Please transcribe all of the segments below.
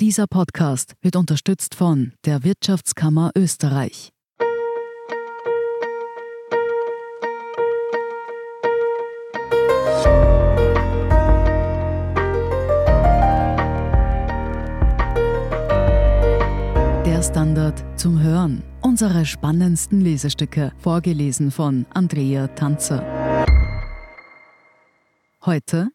Dieser Podcast wird unterstützt von der Wirtschaftskammer Österreich. Der Standard zum Hören. Unsere spannendsten Lesestücke, vorgelesen von Andrea Tanzer. Heute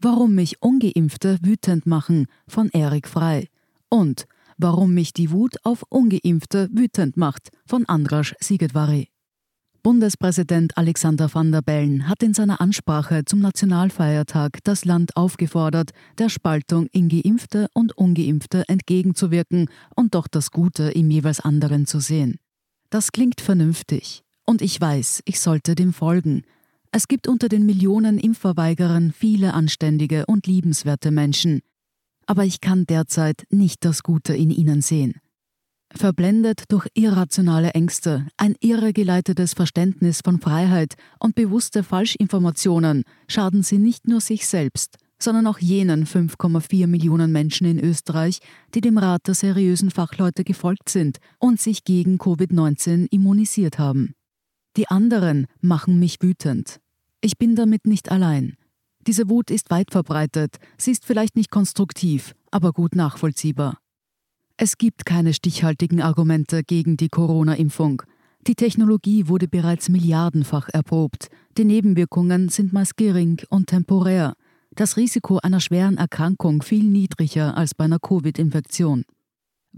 Warum mich ungeimpfte wütend machen von Erik Frei und Warum mich die Wut auf ungeimpfte wütend macht von Andras Sigedvari. Bundespräsident Alexander van der Bellen hat in seiner Ansprache zum Nationalfeiertag das Land aufgefordert, der Spaltung in Geimpfte und Ungeimpfte entgegenzuwirken und doch das Gute im jeweils anderen zu sehen. Das klingt vernünftig. Und ich weiß, ich sollte dem folgen, es gibt unter den Millionen Impfverweigerern viele anständige und liebenswerte Menschen. Aber ich kann derzeit nicht das Gute in ihnen sehen. Verblendet durch irrationale Ängste, ein irregeleitetes Verständnis von Freiheit und bewusste Falschinformationen schaden sie nicht nur sich selbst, sondern auch jenen 5,4 Millionen Menschen in Österreich, die dem Rat der seriösen Fachleute gefolgt sind und sich gegen Covid-19 immunisiert haben. Die anderen machen mich wütend. Ich bin damit nicht allein. Diese Wut ist weit verbreitet, sie ist vielleicht nicht konstruktiv, aber gut nachvollziehbar. Es gibt keine stichhaltigen Argumente gegen die Corona-Impfung. Die Technologie wurde bereits milliardenfach erprobt. Die Nebenwirkungen sind meist gering und temporär. Das Risiko einer schweren Erkrankung viel niedriger als bei einer Covid-Infektion.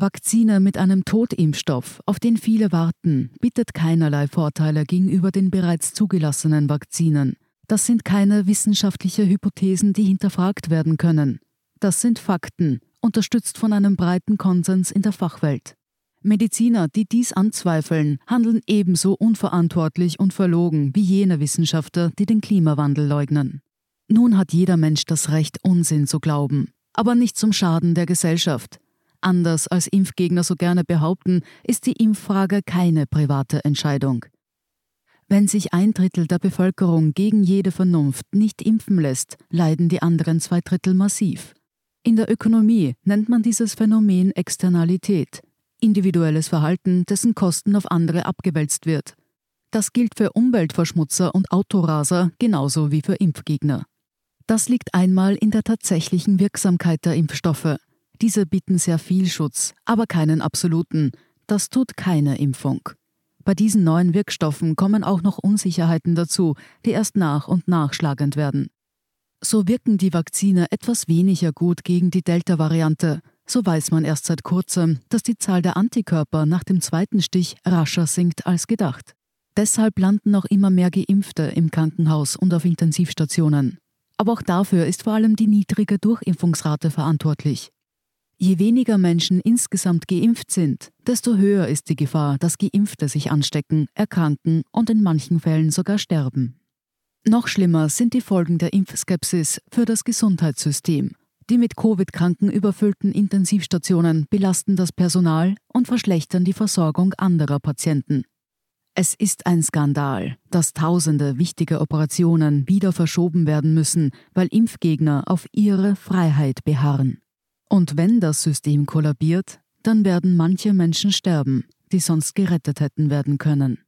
Vakzine mit einem Totimpfstoff, auf den viele warten, bietet keinerlei Vorteile gegenüber den bereits zugelassenen Vakzinen. Das sind keine wissenschaftliche Hypothesen, die hinterfragt werden können. Das sind Fakten, unterstützt von einem breiten Konsens in der Fachwelt. Mediziner, die dies anzweifeln, handeln ebenso unverantwortlich und verlogen wie jene Wissenschaftler, die den Klimawandel leugnen. Nun hat jeder Mensch das Recht, Unsinn zu glauben, aber nicht zum Schaden der Gesellschaft. Anders als Impfgegner so gerne behaupten, ist die Impffrage keine private Entscheidung. Wenn sich ein Drittel der Bevölkerung gegen jede Vernunft nicht impfen lässt, leiden die anderen zwei Drittel massiv. In der Ökonomie nennt man dieses Phänomen Externalität, individuelles Verhalten, dessen Kosten auf andere abgewälzt wird. Das gilt für Umweltverschmutzer und Autoraser genauso wie für Impfgegner. Das liegt einmal in der tatsächlichen Wirksamkeit der Impfstoffe, diese bieten sehr viel Schutz, aber keinen absoluten. Das tut keine Impfung. Bei diesen neuen Wirkstoffen kommen auch noch Unsicherheiten dazu, die erst nach und nach schlagend werden. So wirken die Vakzine etwas weniger gut gegen die Delta-Variante. So weiß man erst seit kurzem, dass die Zahl der Antikörper nach dem zweiten Stich rascher sinkt als gedacht. Deshalb landen auch immer mehr Geimpfte im Krankenhaus und auf Intensivstationen. Aber auch dafür ist vor allem die niedrige Durchimpfungsrate verantwortlich. Je weniger Menschen insgesamt geimpft sind, desto höher ist die Gefahr, dass Geimpfte sich anstecken, erkranken und in manchen Fällen sogar sterben. Noch schlimmer sind die Folgen der Impfskepsis für das Gesundheitssystem. Die mit Covid-Kranken überfüllten Intensivstationen belasten das Personal und verschlechtern die Versorgung anderer Patienten. Es ist ein Skandal, dass tausende wichtige Operationen wieder verschoben werden müssen, weil Impfgegner auf ihre Freiheit beharren. Und wenn das System kollabiert, dann werden manche Menschen sterben, die sonst gerettet hätten werden können.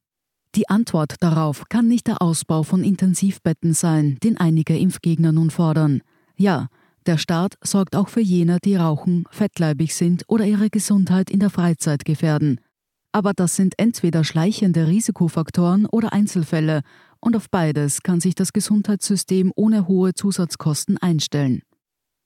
Die Antwort darauf kann nicht der Ausbau von Intensivbetten sein, den einige Impfgegner nun fordern. Ja, der Staat sorgt auch für jene, die rauchen, fettleibig sind oder ihre Gesundheit in der Freizeit gefährden. Aber das sind entweder schleichende Risikofaktoren oder Einzelfälle, und auf beides kann sich das Gesundheitssystem ohne hohe Zusatzkosten einstellen.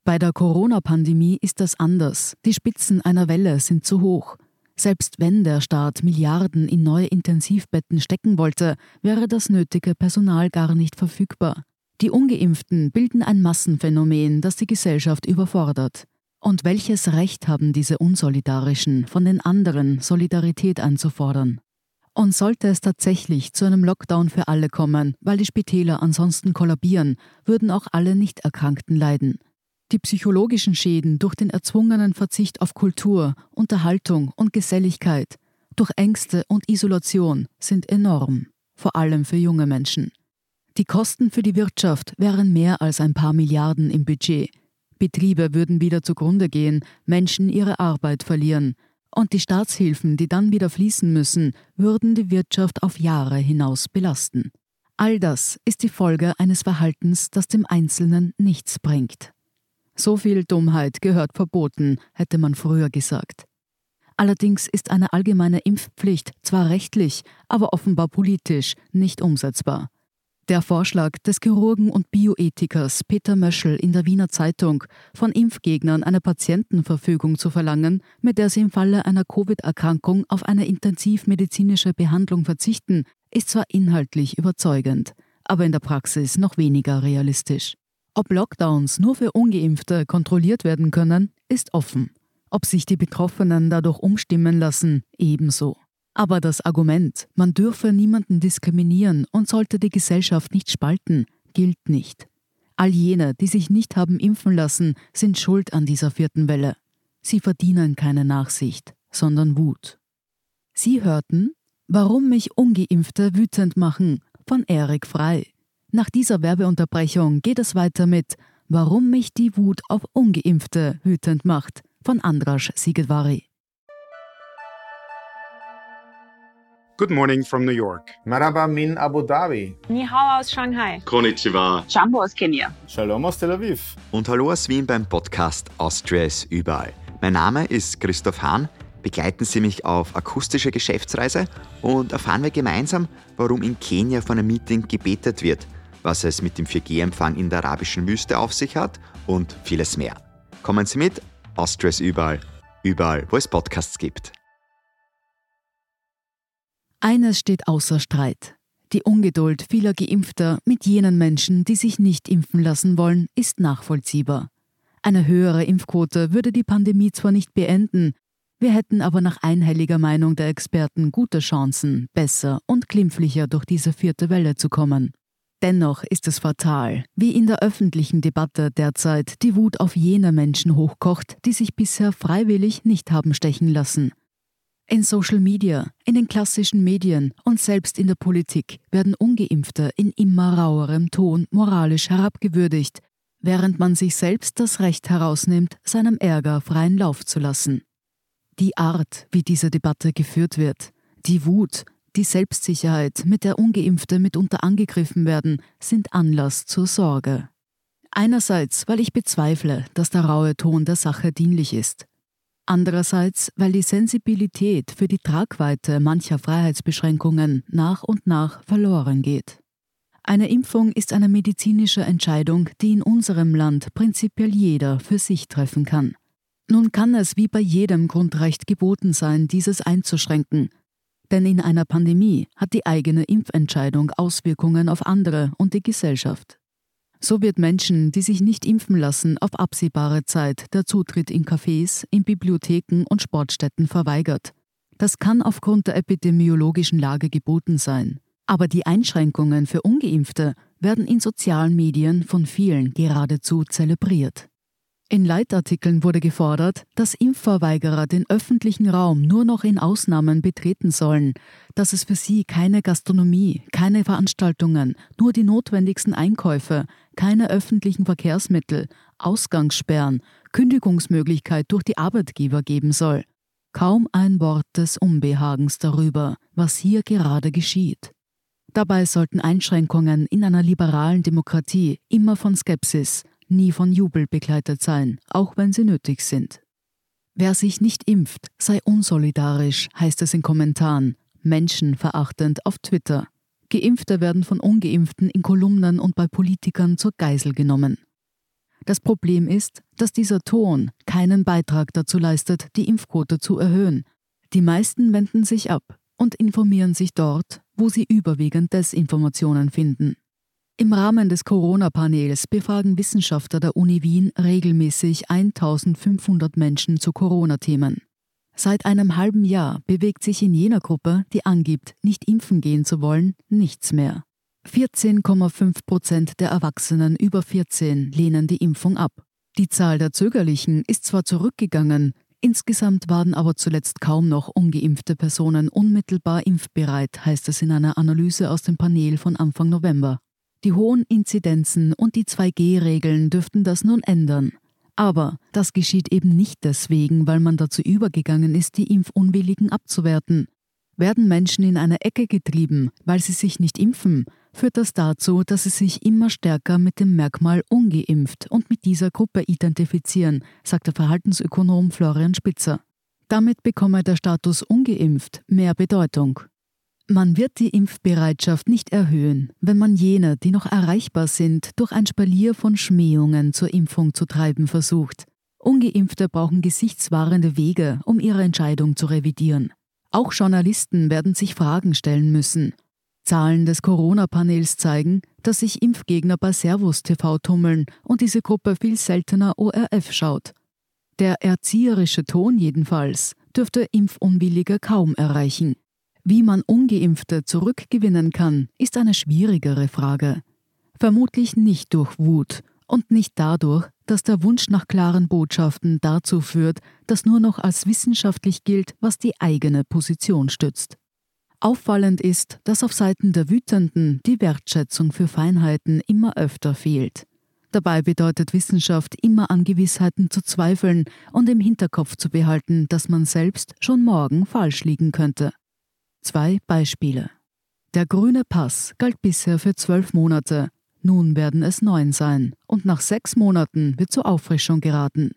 Bei der Corona-Pandemie ist das anders. Die Spitzen einer Welle sind zu hoch. Selbst wenn der Staat Milliarden in neue Intensivbetten stecken wollte, wäre das nötige Personal gar nicht verfügbar. Die ungeimpften bilden ein Massenphänomen, das die Gesellschaft überfordert. Und welches Recht haben diese Unsolidarischen, von den anderen Solidarität einzufordern? Und sollte es tatsächlich zu einem Lockdown für alle kommen, weil die Spitäler ansonsten kollabieren, würden auch alle Nichterkrankten leiden. Die psychologischen Schäden durch den erzwungenen Verzicht auf Kultur, Unterhaltung und Geselligkeit, durch Ängste und Isolation sind enorm, vor allem für junge Menschen. Die Kosten für die Wirtschaft wären mehr als ein paar Milliarden im Budget. Betriebe würden wieder zugrunde gehen, Menschen ihre Arbeit verlieren. Und die Staatshilfen, die dann wieder fließen müssen, würden die Wirtschaft auf Jahre hinaus belasten. All das ist die Folge eines Verhaltens, das dem Einzelnen nichts bringt. So viel Dummheit gehört verboten, hätte man früher gesagt. Allerdings ist eine allgemeine Impfpflicht zwar rechtlich, aber offenbar politisch nicht umsetzbar. Der Vorschlag des Chirurgen und Bioethikers Peter Möschel in der Wiener Zeitung, von Impfgegnern eine Patientenverfügung zu verlangen, mit der sie im Falle einer Covid-Erkrankung auf eine intensivmedizinische Behandlung verzichten, ist zwar inhaltlich überzeugend, aber in der Praxis noch weniger realistisch. Ob Lockdowns nur für ungeimpfte kontrolliert werden können, ist offen. Ob sich die Betroffenen dadurch umstimmen lassen, ebenso. Aber das Argument, man dürfe niemanden diskriminieren und sollte die Gesellschaft nicht spalten, gilt nicht. All jene, die sich nicht haben impfen lassen, sind schuld an dieser vierten Welle. Sie verdienen keine Nachsicht, sondern Wut. Sie hörten Warum mich ungeimpfte wütend machen von Erik Frei. Nach dieser Werbeunterbrechung geht es weiter mit Warum mich die Wut auf ungeimpfte wütend macht von Andras Sigedvari. Good morning from New York. Maraba min Abu Dhabi. Ni hao aus Shanghai. Konnichiwa. Jumbo aus Kenia. Shalom aus Tel Aviv. Und hallo aus Wien beim Podcast Austria ist überall. Mein Name ist Christoph Hahn. Begleiten Sie mich auf akustische Geschäftsreise und erfahren wir gemeinsam, warum in Kenia von einem Meeting gebetet wird, was es mit dem 4G-Empfang in der arabischen Wüste auf sich hat und vieles mehr. Kommen Sie mit, Austria ist überall. Überall, wo es Podcasts gibt. Eines steht außer Streit. Die Ungeduld vieler Geimpfter mit jenen Menschen, die sich nicht impfen lassen wollen, ist nachvollziehbar. Eine höhere Impfquote würde die Pandemie zwar nicht beenden, wir hätten aber nach einhelliger Meinung der Experten gute Chancen, besser und glimpflicher durch diese vierte Welle zu kommen. Dennoch ist es fatal, wie in der öffentlichen Debatte derzeit die Wut auf jene Menschen hochkocht, die sich bisher freiwillig nicht haben stechen lassen. In Social Media, in den klassischen Medien und selbst in der Politik werden ungeimpfte in immer rauerem Ton moralisch herabgewürdigt, während man sich selbst das Recht herausnimmt, seinem Ärger freien Lauf zu lassen. Die Art, wie diese Debatte geführt wird, die Wut, die Selbstsicherheit, mit der ungeimpfte mitunter angegriffen werden, sind Anlass zur Sorge. Einerseits, weil ich bezweifle, dass der raue Ton der Sache dienlich ist. Andererseits, weil die Sensibilität für die Tragweite mancher Freiheitsbeschränkungen nach und nach verloren geht. Eine Impfung ist eine medizinische Entscheidung, die in unserem Land prinzipiell jeder für sich treffen kann. Nun kann es wie bei jedem Grundrecht geboten sein, dieses einzuschränken. Denn in einer Pandemie hat die eigene Impfentscheidung Auswirkungen auf andere und die Gesellschaft. So wird Menschen, die sich nicht impfen lassen, auf absehbare Zeit der Zutritt in Cafés, in Bibliotheken und Sportstätten verweigert. Das kann aufgrund der epidemiologischen Lage geboten sein. Aber die Einschränkungen für ungeimpfte werden in sozialen Medien von vielen geradezu zelebriert. In Leitartikeln wurde gefordert, dass Impfverweigerer den öffentlichen Raum nur noch in Ausnahmen betreten sollen, dass es für sie keine Gastronomie, keine Veranstaltungen, nur die notwendigsten Einkäufe, keine öffentlichen Verkehrsmittel, Ausgangssperren, Kündigungsmöglichkeit durch die Arbeitgeber geben soll. Kaum ein Wort des Unbehagens darüber, was hier gerade geschieht. Dabei sollten Einschränkungen in einer liberalen Demokratie immer von Skepsis, nie von Jubel begleitet sein, auch wenn sie nötig sind. Wer sich nicht impft, sei unsolidarisch, heißt es in Kommentaren, menschenverachtend auf Twitter. Geimpfte werden von ungeimpften in Kolumnen und bei Politikern zur Geisel genommen. Das Problem ist, dass dieser Ton keinen Beitrag dazu leistet, die Impfquote zu erhöhen. Die meisten wenden sich ab und informieren sich dort, wo sie überwiegend Desinformationen finden. Im Rahmen des Corona-Panels befragen Wissenschaftler der Uni Wien regelmäßig 1500 Menschen zu Corona-Themen. Seit einem halben Jahr bewegt sich in jener Gruppe, die angibt, nicht impfen gehen zu wollen, nichts mehr. 14,5 Prozent der Erwachsenen über 14 lehnen die Impfung ab. Die Zahl der Zögerlichen ist zwar zurückgegangen, insgesamt waren aber zuletzt kaum noch ungeimpfte Personen unmittelbar impfbereit, heißt es in einer Analyse aus dem Panel von Anfang November. Die hohen Inzidenzen und die 2G-Regeln dürften das nun ändern. Aber das geschieht eben nicht deswegen, weil man dazu übergegangen ist, die Impfunwilligen abzuwerten. Werden Menschen in eine Ecke getrieben, weil sie sich nicht impfen, führt das dazu, dass sie sich immer stärker mit dem Merkmal ungeimpft und mit dieser Gruppe identifizieren, sagt der Verhaltensökonom Florian Spitzer. Damit bekomme der Status ungeimpft mehr Bedeutung. Man wird die Impfbereitschaft nicht erhöhen, wenn man jene, die noch erreichbar sind, durch ein Spalier von Schmähungen zur Impfung zu treiben versucht. Ungeimpfte brauchen gesichtswahrende Wege, um ihre Entscheidung zu revidieren. Auch Journalisten werden sich Fragen stellen müssen. Zahlen des Corona-Panels zeigen, dass sich Impfgegner bei Servus TV tummeln und diese Gruppe viel seltener ORF schaut. Der erzieherische Ton jedenfalls dürfte Impfunwillige kaum erreichen. Wie man ungeimpfte zurückgewinnen kann, ist eine schwierigere Frage. Vermutlich nicht durch Wut und nicht dadurch, dass der Wunsch nach klaren Botschaften dazu führt, dass nur noch als wissenschaftlich gilt, was die eigene Position stützt. Auffallend ist, dass auf Seiten der Wütenden die Wertschätzung für Feinheiten immer öfter fehlt. Dabei bedeutet Wissenschaft immer an Gewissheiten zu zweifeln und im Hinterkopf zu behalten, dass man selbst schon morgen falsch liegen könnte. Zwei Beispiele. Der grüne Pass galt bisher für zwölf Monate, nun werden es neun sein und nach sechs Monaten wird zur Auffrischung geraten.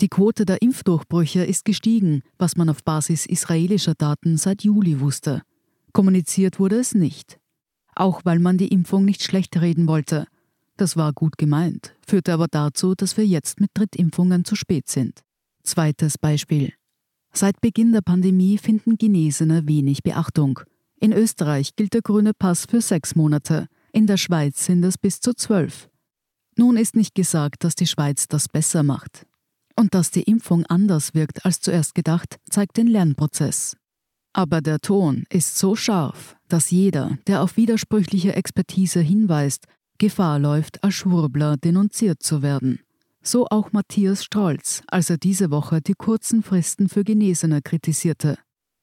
Die Quote der Impfdurchbrüche ist gestiegen, was man auf Basis israelischer Daten seit Juli wusste. Kommuniziert wurde es nicht. Auch weil man die Impfung nicht schlecht reden wollte. Das war gut gemeint, führte aber dazu, dass wir jetzt mit Drittimpfungen zu spät sind. Zweites Beispiel. Seit Beginn der Pandemie finden Genesene wenig Beachtung. In Österreich gilt der grüne Pass für sechs Monate, in der Schweiz sind es bis zu zwölf. Nun ist nicht gesagt, dass die Schweiz das besser macht. Und dass die Impfung anders wirkt als zuerst gedacht, zeigt den Lernprozess. Aber der Ton ist so scharf, dass jeder, der auf widersprüchliche Expertise hinweist, Gefahr läuft, als Schwurbler denunziert zu werden. So auch Matthias Strolz, als er diese Woche die kurzen Fristen für Genesene kritisierte.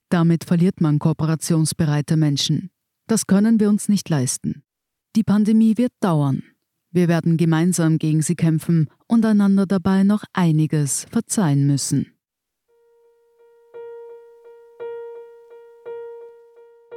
Damit verliert man kooperationsbereite Menschen. Das können wir uns nicht leisten. Die Pandemie wird dauern. Wir werden gemeinsam gegen sie kämpfen und einander dabei noch einiges verzeihen müssen.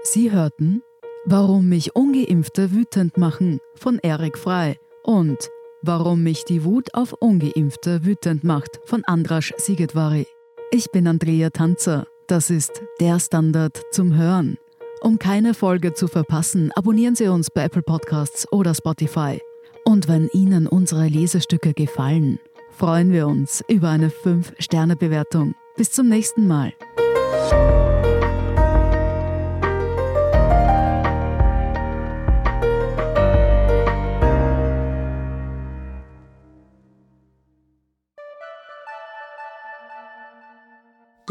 Sie hörten Warum mich ungeimpfte wütend machen von Erik Frei und Warum mich die Wut auf Ungeimpfte wütend macht von Andras Sigetvari. Ich bin Andrea Tanzer. Das ist der Standard zum Hören. Um keine Folge zu verpassen, abonnieren Sie uns bei Apple Podcasts oder Spotify. Und wenn Ihnen unsere Lesestücke gefallen, freuen wir uns über eine 5-Sterne-Bewertung. Bis zum nächsten Mal.